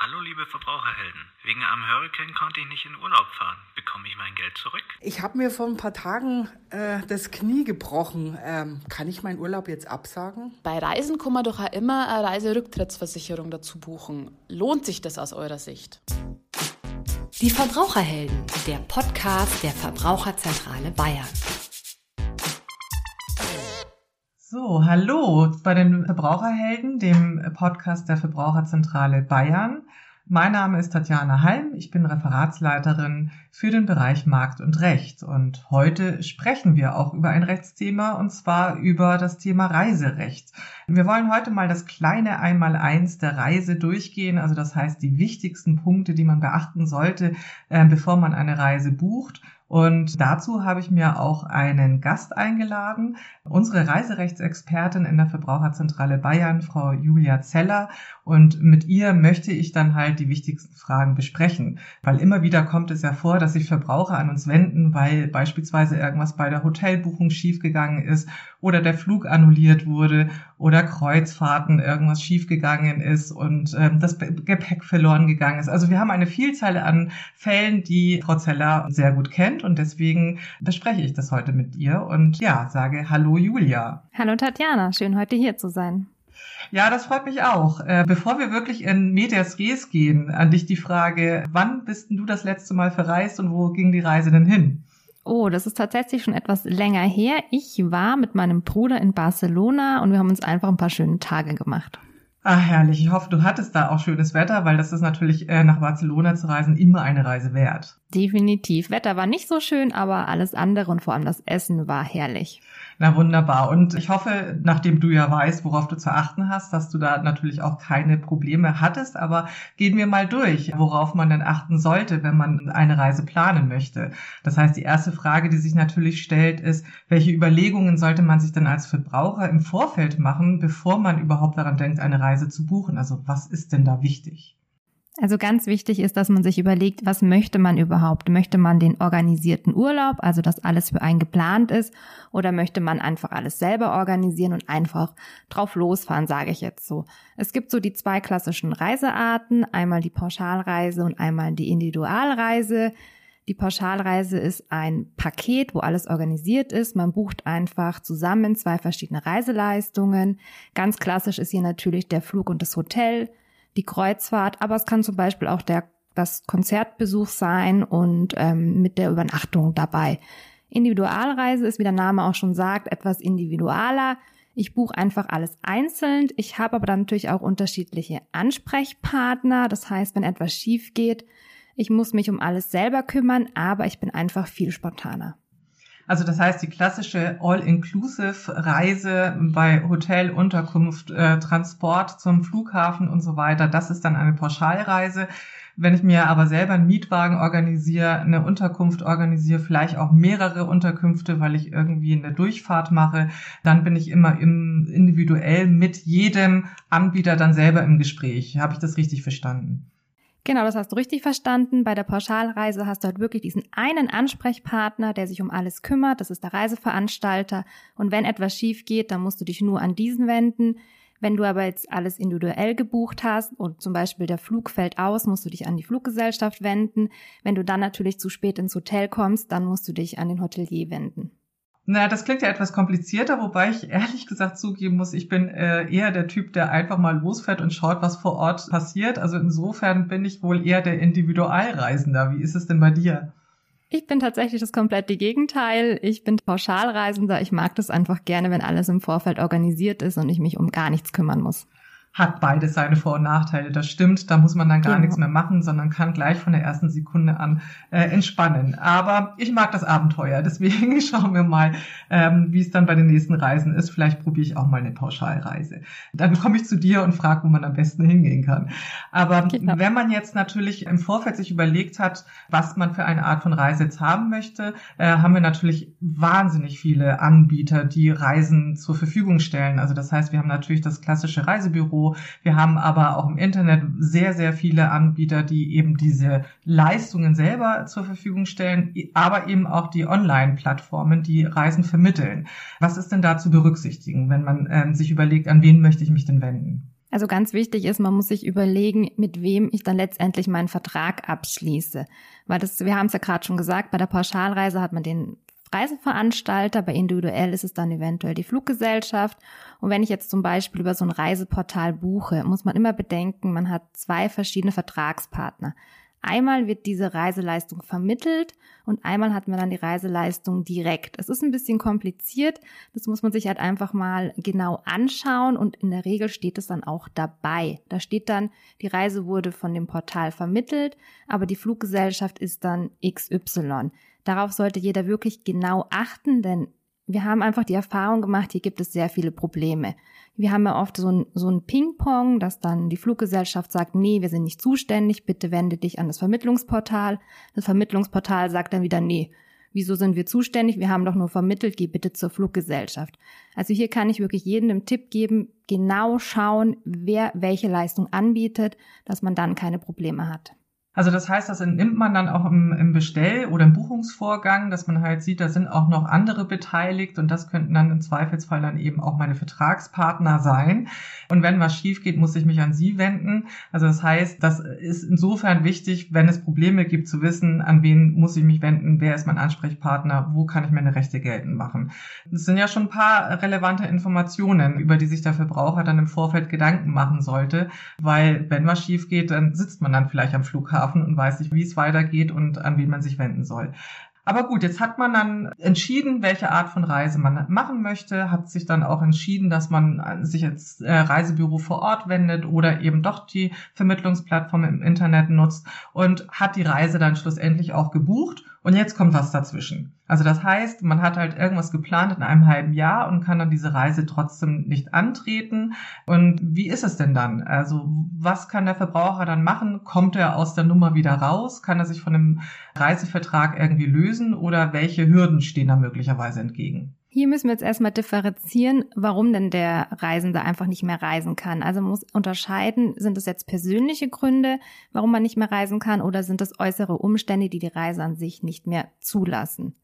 Hallo liebe Verbraucherhelden. Wegen einem Hurricane konnte ich nicht in Urlaub fahren. Bekomme ich mein Geld zurück? Ich habe mir vor ein paar Tagen äh, das Knie gebrochen. Ähm, kann ich meinen Urlaub jetzt absagen? Bei Reisen kann man doch auch immer eine Reiserücktrittsversicherung dazu buchen. Lohnt sich das aus eurer Sicht? Die Verbraucherhelden, der Podcast der Verbraucherzentrale Bayern. So, hallo bei den Verbraucherhelden, dem Podcast der Verbraucherzentrale Bayern. Mein Name ist Tatjana Halm, ich bin Referatsleiterin für den Bereich Markt und Recht und heute sprechen wir auch über ein Rechtsthema und zwar über das Thema Reiserecht. Wir wollen heute mal das kleine Einmaleins der Reise durchgehen, also das heißt die wichtigsten Punkte, die man beachten sollte, äh, bevor man eine Reise bucht und dazu habe ich mir auch einen Gast eingeladen, unsere Reiserechtsexpertin in der Verbraucherzentrale Bayern, Frau Julia Zeller. Und mit ihr möchte ich dann halt die wichtigsten Fragen besprechen. Weil immer wieder kommt es ja vor, dass sich Verbraucher an uns wenden, weil beispielsweise irgendwas bei der Hotelbuchung schiefgegangen ist oder der Flug annulliert wurde oder Kreuzfahrten irgendwas schiefgegangen ist und ähm, das Gepäck verloren gegangen ist. Also wir haben eine Vielzahl an Fällen, die Frau Zeller sehr gut kennt und deswegen bespreche ich das heute mit ihr und ja, sage Hallo Julia. Hallo Tatjana, schön heute hier zu sein. Ja, das freut mich auch. Äh, bevor wir wirklich in Medias Res gehen, an dich die Frage, wann bist du das letzte Mal verreist und wo ging die Reise denn hin? Oh, das ist tatsächlich schon etwas länger her. Ich war mit meinem Bruder in Barcelona und wir haben uns einfach ein paar schöne Tage gemacht. Ah, herrlich. Ich hoffe, du hattest da auch schönes Wetter, weil das ist natürlich äh, nach Barcelona zu reisen immer eine Reise wert. Definitiv. Wetter war nicht so schön, aber alles andere und vor allem das Essen war herrlich. Na wunderbar. Und ich hoffe, nachdem du ja weißt, worauf du zu achten hast, dass du da natürlich auch keine Probleme hattest. Aber gehen wir mal durch, worauf man denn achten sollte, wenn man eine Reise planen möchte. Das heißt, die erste Frage, die sich natürlich stellt, ist, welche Überlegungen sollte man sich denn als Verbraucher im Vorfeld machen, bevor man überhaupt daran denkt, eine Reise zu buchen? Also was ist denn da wichtig? Also ganz wichtig ist, dass man sich überlegt, was möchte man überhaupt? Möchte man den organisierten Urlaub, also dass alles für einen geplant ist, oder möchte man einfach alles selber organisieren und einfach drauf losfahren, sage ich jetzt so. Es gibt so die zwei klassischen Reisearten, einmal die Pauschalreise und einmal die Individualreise. Die Pauschalreise ist ein Paket, wo alles organisiert ist. Man bucht einfach zusammen zwei verschiedene Reiseleistungen. Ganz klassisch ist hier natürlich der Flug und das Hotel die Kreuzfahrt, aber es kann zum Beispiel auch der, das Konzertbesuch sein und ähm, mit der Übernachtung dabei. Individualreise ist, wie der Name auch schon sagt, etwas individualer. Ich buche einfach alles einzeln. Ich habe aber dann natürlich auch unterschiedliche Ansprechpartner. Das heißt, wenn etwas schief geht, ich muss mich um alles selber kümmern, aber ich bin einfach viel spontaner. Also das heißt, die klassische All-Inclusive-Reise bei Hotel, Unterkunft, äh, Transport zum Flughafen und so weiter, das ist dann eine Pauschalreise. Wenn ich mir aber selber einen Mietwagen organisiere, eine Unterkunft organisiere, vielleicht auch mehrere Unterkünfte, weil ich irgendwie eine Durchfahrt mache, dann bin ich immer im, individuell mit jedem Anbieter dann selber im Gespräch. Habe ich das richtig verstanden? Genau, das hast du richtig verstanden. Bei der Pauschalreise hast du halt wirklich diesen einen Ansprechpartner, der sich um alles kümmert. Das ist der Reiseveranstalter. Und wenn etwas schief geht, dann musst du dich nur an diesen wenden. Wenn du aber jetzt alles individuell gebucht hast und zum Beispiel der Flug fällt aus, musst du dich an die Fluggesellschaft wenden. Wenn du dann natürlich zu spät ins Hotel kommst, dann musst du dich an den Hotelier wenden. Naja, das klingt ja etwas komplizierter, wobei ich ehrlich gesagt zugeben muss, ich bin äh, eher der Typ, der einfach mal losfährt und schaut, was vor Ort passiert. Also insofern bin ich wohl eher der Individualreisender. Wie ist es denn bei dir? Ich bin tatsächlich das komplette Gegenteil. Ich bin Pauschalreisender. Ich mag das einfach gerne, wenn alles im Vorfeld organisiert ist und ich mich um gar nichts kümmern muss hat beides seine Vor- und Nachteile. Das stimmt, da muss man dann gar genau. nichts mehr machen, sondern kann gleich von der ersten Sekunde an äh, entspannen. Aber ich mag das Abenteuer, deswegen schauen wir mal, ähm, wie es dann bei den nächsten Reisen ist. Vielleicht probiere ich auch mal eine Pauschalreise. Dann komme ich zu dir und frage, wo man am besten hingehen kann. Aber genau. wenn man jetzt natürlich im Vorfeld sich überlegt hat, was man für eine Art von Reise jetzt haben möchte, äh, haben wir natürlich wahnsinnig viele Anbieter, die Reisen zur Verfügung stellen. Also das heißt, wir haben natürlich das klassische Reisebüro, wir haben aber auch im Internet sehr, sehr viele Anbieter, die eben diese Leistungen selber zur Verfügung stellen, aber eben auch die Online-Plattformen, die Reisen vermitteln. Was ist denn da zu berücksichtigen, wenn man äh, sich überlegt, an wen möchte ich mich denn wenden? Also ganz wichtig ist, man muss sich überlegen, mit wem ich dann letztendlich meinen Vertrag abschließe. Weil das, wir haben es ja gerade schon gesagt, bei der Pauschalreise hat man den Reiseveranstalter, bei individuell ist es dann eventuell die Fluggesellschaft. Und wenn ich jetzt zum Beispiel über so ein Reiseportal buche, muss man immer bedenken, man hat zwei verschiedene Vertragspartner. Einmal wird diese Reiseleistung vermittelt und einmal hat man dann die Reiseleistung direkt. Es ist ein bisschen kompliziert, das muss man sich halt einfach mal genau anschauen und in der Regel steht es dann auch dabei. Da steht dann, die Reise wurde von dem Portal vermittelt, aber die Fluggesellschaft ist dann XY. Darauf sollte jeder wirklich genau achten, denn wir haben einfach die Erfahrung gemacht, hier gibt es sehr viele Probleme. Wir haben ja oft so ein, so ein Ping-Pong, dass dann die Fluggesellschaft sagt, nee, wir sind nicht zuständig, bitte wende dich an das Vermittlungsportal. Das Vermittlungsportal sagt dann wieder, nee, wieso sind wir zuständig? Wir haben doch nur vermittelt, geh bitte zur Fluggesellschaft. Also hier kann ich wirklich jedem einen Tipp geben, genau schauen, wer welche Leistung anbietet, dass man dann keine Probleme hat. Also das heißt, das entnimmt man dann auch im, im Bestell- oder im Buchungsvorgang, dass man halt sieht, da sind auch noch andere beteiligt und das könnten dann im Zweifelsfall dann eben auch meine Vertragspartner sein. Und wenn was schief geht, muss ich mich an sie wenden. Also das heißt, das ist insofern wichtig, wenn es Probleme gibt, zu wissen, an wen muss ich mich wenden, wer ist mein Ansprechpartner, wo kann ich meine Rechte geltend machen. Das sind ja schon ein paar relevante Informationen, über die sich der Verbraucher dann im Vorfeld Gedanken machen sollte, weil wenn was schief geht, dann sitzt man dann vielleicht am Flughafen Flughafen und weiß nicht, wie es weitergeht und an wen man sich wenden soll. Aber gut, jetzt hat man dann entschieden, welche Art von Reise man machen möchte, hat sich dann auch entschieden, dass man sich als äh, Reisebüro vor Ort wendet oder eben doch die Vermittlungsplattform im Internet nutzt und hat die Reise dann schlussendlich auch gebucht und jetzt kommt was dazwischen. Also das heißt, man hat halt irgendwas geplant in einem halben Jahr und kann dann diese Reise trotzdem nicht antreten. Und wie ist es denn dann? Also was kann der Verbraucher dann machen? Kommt er aus der Nummer wieder raus? Kann er sich von dem Reisevertrag irgendwie lösen oder welche Hürden stehen da möglicherweise entgegen? Hier müssen wir jetzt erstmal differenzieren, warum denn der Reisende einfach nicht mehr reisen kann. Also man muss unterscheiden, sind es jetzt persönliche Gründe, warum man nicht mehr reisen kann, oder sind es äußere Umstände, die die Reise an sich nicht mehr zulassen?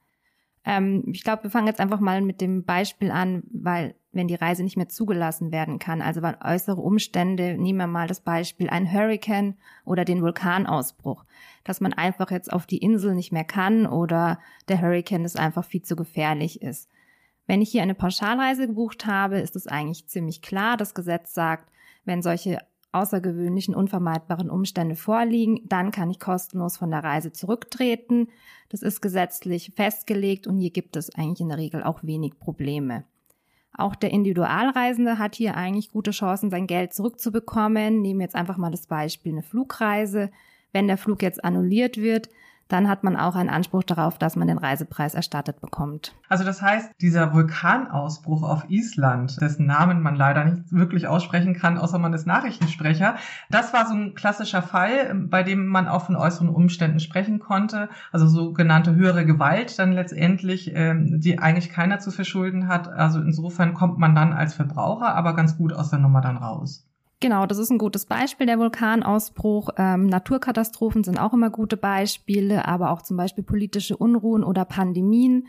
Ähm, ich glaube, wir fangen jetzt einfach mal mit dem Beispiel an, weil wenn die Reise nicht mehr zugelassen werden kann, also weil äußere Umstände, nehmen wir mal das Beispiel ein Hurricane oder den Vulkanausbruch, dass man einfach jetzt auf die Insel nicht mehr kann oder der Hurricane es einfach viel zu gefährlich ist. Wenn ich hier eine Pauschalreise gebucht habe, ist es eigentlich ziemlich klar. Das Gesetz sagt, wenn solche außergewöhnlichen, unvermeidbaren Umstände vorliegen, dann kann ich kostenlos von der Reise zurücktreten. Das ist gesetzlich festgelegt und hier gibt es eigentlich in der Regel auch wenig Probleme. Auch der Individualreisende hat hier eigentlich gute Chancen, sein Geld zurückzubekommen. Nehmen wir jetzt einfach mal das Beispiel eine Flugreise. Wenn der Flug jetzt annulliert wird, dann hat man auch einen Anspruch darauf, dass man den Reisepreis erstattet bekommt. Also das heißt, dieser Vulkanausbruch auf Island, dessen Namen man leider nicht wirklich aussprechen kann, außer man ist Nachrichtensprecher, das war so ein klassischer Fall, bei dem man auch von äußeren Umständen sprechen konnte, also sogenannte höhere Gewalt dann letztendlich, ähm, die eigentlich keiner zu verschulden hat. Also insofern kommt man dann als Verbraucher aber ganz gut aus der Nummer dann raus. Genau, das ist ein gutes Beispiel, der Vulkanausbruch. Ähm, Naturkatastrophen sind auch immer gute Beispiele, aber auch zum Beispiel politische Unruhen oder Pandemien.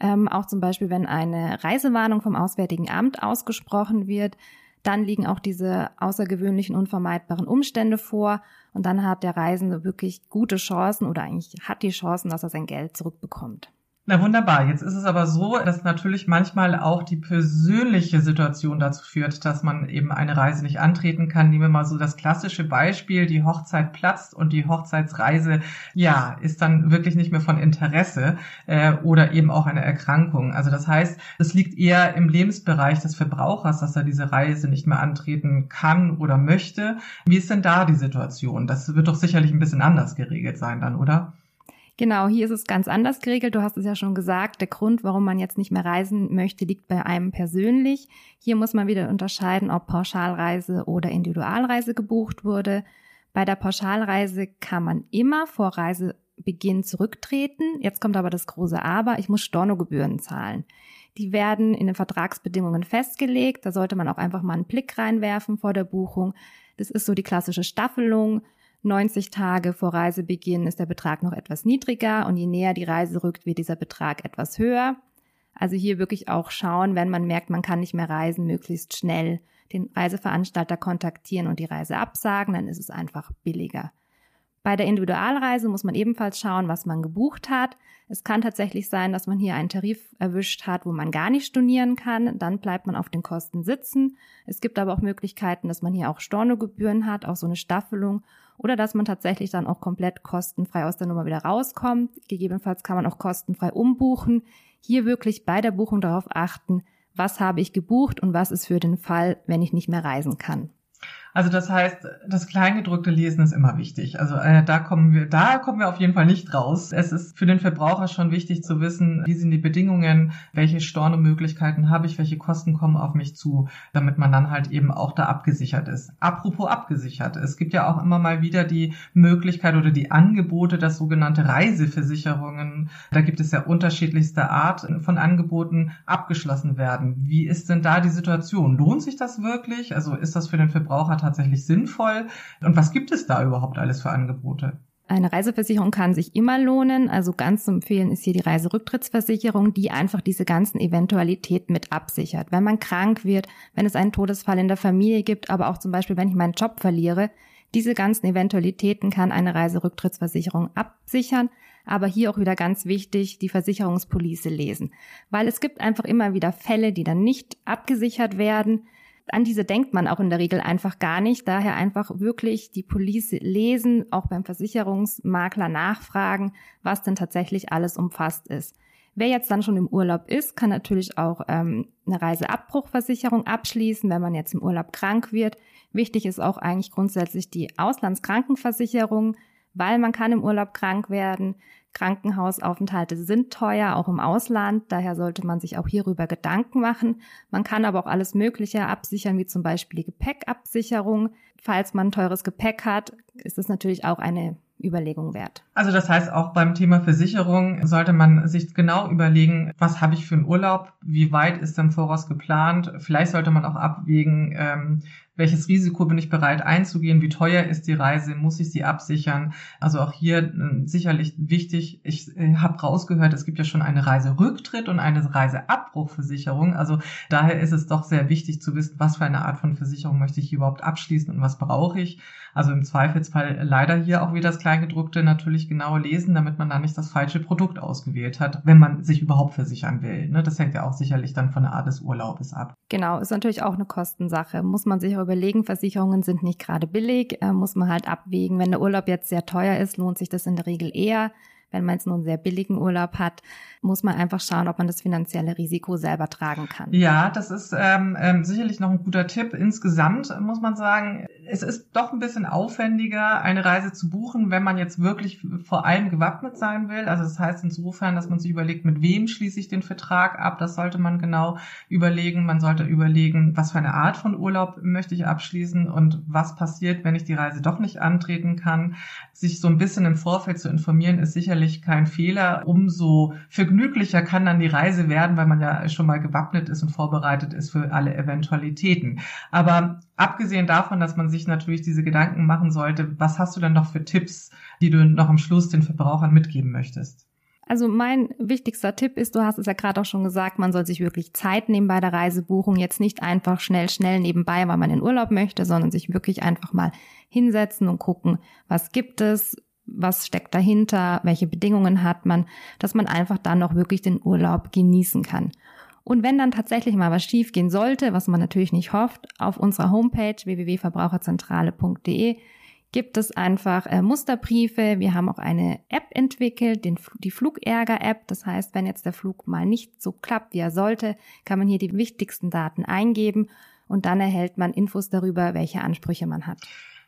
Ähm, auch zum Beispiel, wenn eine Reisewarnung vom Auswärtigen Amt ausgesprochen wird, dann liegen auch diese außergewöhnlichen, unvermeidbaren Umstände vor. Und dann hat der Reisende wirklich gute Chancen oder eigentlich hat die Chancen, dass er sein Geld zurückbekommt. Na wunderbar. Jetzt ist es aber so, dass natürlich manchmal auch die persönliche Situation dazu führt, dass man eben eine Reise nicht antreten kann. Nehmen wir mal so das klassische Beispiel, die Hochzeit platzt und die Hochzeitsreise, ja, ist dann wirklich nicht mehr von Interesse äh, oder eben auch eine Erkrankung. Also das heißt, es liegt eher im Lebensbereich des Verbrauchers, dass er diese Reise nicht mehr antreten kann oder möchte. Wie ist denn da die Situation? Das wird doch sicherlich ein bisschen anders geregelt sein dann, oder? Genau, hier ist es ganz anders geregelt. Du hast es ja schon gesagt, der Grund, warum man jetzt nicht mehr reisen möchte, liegt bei einem persönlich. Hier muss man wieder unterscheiden, ob Pauschalreise oder Individualreise gebucht wurde. Bei der Pauschalreise kann man immer vor Reisebeginn zurücktreten. Jetzt kommt aber das große Aber, ich muss Stornogebühren zahlen. Die werden in den Vertragsbedingungen festgelegt. Da sollte man auch einfach mal einen Blick reinwerfen vor der Buchung. Das ist so die klassische Staffelung. 90 Tage vor Reisebeginn ist der Betrag noch etwas niedriger und je näher die Reise rückt, wird dieser Betrag etwas höher. Also hier wirklich auch schauen, wenn man merkt, man kann nicht mehr reisen, möglichst schnell den Reiseveranstalter kontaktieren und die Reise absagen, dann ist es einfach billiger. Bei der Individualreise muss man ebenfalls schauen, was man gebucht hat. Es kann tatsächlich sein, dass man hier einen Tarif erwischt hat, wo man gar nicht stornieren kann. Dann bleibt man auf den Kosten sitzen. Es gibt aber auch Möglichkeiten, dass man hier auch Stornogebühren hat, auch so eine Staffelung. Oder dass man tatsächlich dann auch komplett kostenfrei aus der Nummer wieder rauskommt. Gegebenenfalls kann man auch kostenfrei umbuchen. Hier wirklich bei der Buchung darauf achten, was habe ich gebucht und was ist für den Fall, wenn ich nicht mehr reisen kann. Also das heißt, das Kleingedruckte Lesen ist immer wichtig. Also äh, da kommen wir, da kommen wir auf jeden Fall nicht raus. Es ist für den Verbraucher schon wichtig zu wissen, wie sind die Bedingungen, welche Stornomöglichkeiten habe ich, welche Kosten kommen auf mich zu, damit man dann halt eben auch da abgesichert ist. Apropos abgesichert, es gibt ja auch immer mal wieder die Möglichkeit oder die Angebote, dass sogenannte Reiseversicherungen, da gibt es ja unterschiedlichste Art von Angeboten, abgeschlossen werden. Wie ist denn da die Situation? Lohnt sich das wirklich? Also ist das für den Verbraucher tatsächlich sinnvoll? Und was gibt es da überhaupt alles für Angebote? Eine Reiseversicherung kann sich immer lohnen. Also ganz zu empfehlen ist hier die Reiserücktrittsversicherung, die einfach diese ganzen Eventualitäten mit absichert. Wenn man krank wird, wenn es einen Todesfall in der Familie gibt, aber auch zum Beispiel, wenn ich meinen Job verliere, diese ganzen Eventualitäten kann eine Reiserücktrittsversicherung absichern. Aber hier auch wieder ganz wichtig, die Versicherungspolice lesen. Weil es gibt einfach immer wieder Fälle, die dann nicht abgesichert werden an diese denkt man auch in der Regel einfach gar nicht. Daher einfach wirklich die Police lesen, auch beim Versicherungsmakler nachfragen, was denn tatsächlich alles umfasst ist. Wer jetzt dann schon im Urlaub ist, kann natürlich auch ähm, eine Reiseabbruchversicherung abschließen, wenn man jetzt im Urlaub krank wird. Wichtig ist auch eigentlich grundsätzlich die Auslandskrankenversicherung, weil man kann im Urlaub krank werden. Krankenhausaufenthalte sind teuer, auch im Ausland. Daher sollte man sich auch hierüber Gedanken machen. Man kann aber auch alles Mögliche absichern, wie zum Beispiel die Gepäckabsicherung. Falls man teures Gepäck hat, ist das natürlich auch eine Überlegung wert. Also das heißt, auch beim Thema Versicherung sollte man sich genau überlegen, was habe ich für einen Urlaub, wie weit ist im Voraus geplant. Vielleicht sollte man auch abwägen, ähm, welches Risiko bin ich bereit einzugehen, wie teuer ist die Reise, muss ich sie absichern. Also auch hier äh, sicherlich wichtig, ich äh, habe rausgehört, es gibt ja schon eine Reiserücktritt und eine Reiseabbruchversicherung. Also daher ist es doch sehr wichtig zu wissen, was für eine Art von Versicherung möchte ich überhaupt abschließen und was brauche ich. Also im Zweifelsfall leider hier auch wieder das Kleingedruckte natürlich genau lesen, damit man da nicht das falsche Produkt ausgewählt hat, wenn man sich überhaupt versichern will. Ne? Das hängt ja auch sicherlich dann von der Art des Urlaubes ab. Genau, ist natürlich auch eine Kostensache. Muss man sich überlegen, Versicherungen sind nicht gerade billig, äh, muss man halt abwägen. Wenn der Urlaub jetzt sehr teuer ist, lohnt sich das in der Regel eher. Wenn man jetzt nur einen sehr billigen Urlaub hat, muss man einfach schauen, ob man das finanzielle Risiko selber tragen kann. Ja, das ist ähm, ähm, sicherlich noch ein guter Tipp. Insgesamt muss man sagen, es ist doch ein bisschen aufwendiger, eine Reise zu buchen, wenn man jetzt wirklich vor allem gewappnet sein will. Also das heißt insofern, dass man sich überlegt, mit wem schließe ich den Vertrag ab. Das sollte man genau überlegen. Man sollte überlegen, was für eine Art von Urlaub möchte ich abschließen und was passiert, wenn ich die Reise doch nicht antreten kann. Sich so ein bisschen im Vorfeld zu informieren, ist sicherlich kein Fehler. Umso vergnüglicher kann dann die Reise werden, weil man ja schon mal gewappnet ist und vorbereitet ist für alle Eventualitäten. Aber abgesehen davon, dass man sich natürlich diese Gedanken machen sollte, was hast du denn noch für Tipps, die du noch am Schluss den Verbrauchern mitgeben möchtest? Also mein wichtigster Tipp ist, du hast es ja gerade auch schon gesagt, man soll sich wirklich Zeit nehmen bei der Reisebuchung, jetzt nicht einfach schnell, schnell nebenbei, weil man in Urlaub möchte, sondern sich wirklich einfach mal hinsetzen und gucken, was gibt es, was steckt dahinter, welche Bedingungen hat man, dass man einfach dann noch wirklich den Urlaub genießen kann. Und wenn dann tatsächlich mal was schiefgehen sollte, was man natürlich nicht hofft, auf unserer Homepage www.verbraucherzentrale.de gibt es einfach äh, Musterbriefe. Wir haben auch eine App entwickelt, den, die Flugärger-App. Das heißt, wenn jetzt der Flug mal nicht so klappt, wie er sollte, kann man hier die wichtigsten Daten eingeben und dann erhält man Infos darüber, welche Ansprüche man hat.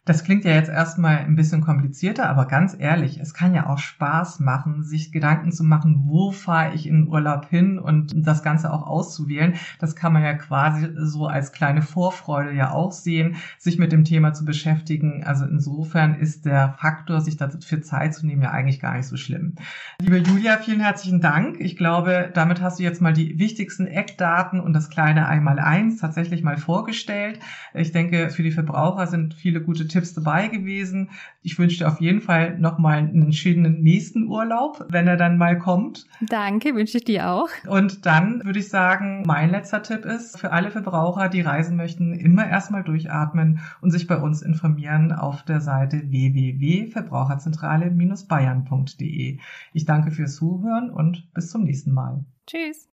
Das klingt ja jetzt erstmal ein bisschen komplizierter, aber ganz ehrlich, es kann ja auch Spaß machen, sich Gedanken zu machen, wo fahre ich in Urlaub hin und das Ganze auch auszuwählen. Das kann man ja quasi so als kleine Vorfreude ja auch sehen, sich mit dem Thema zu beschäftigen. Also insofern ist der Faktor, sich dafür Zeit zu nehmen, ja eigentlich gar nicht so schlimm. Liebe Julia, vielen herzlichen Dank. Ich glaube, damit hast du jetzt mal die wichtigsten Eckdaten und das kleine Einmaleins tatsächlich mal vorgestellt. Ich denke, für die Verbraucher sind viele gute Tipps dabei gewesen. Ich wünsche dir auf jeden Fall nochmal einen schönen nächsten Urlaub, wenn er dann mal kommt. Danke, wünsche ich dir auch. Und dann würde ich sagen, mein letzter Tipp ist für alle Verbraucher, die reisen möchten, immer erstmal durchatmen und sich bei uns informieren auf der Seite www.verbraucherzentrale-bayern.de. Ich danke fürs Zuhören und bis zum nächsten Mal. Tschüss.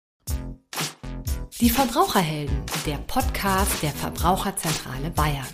Die Verbraucherhelden, der Podcast der Verbraucherzentrale Bayern.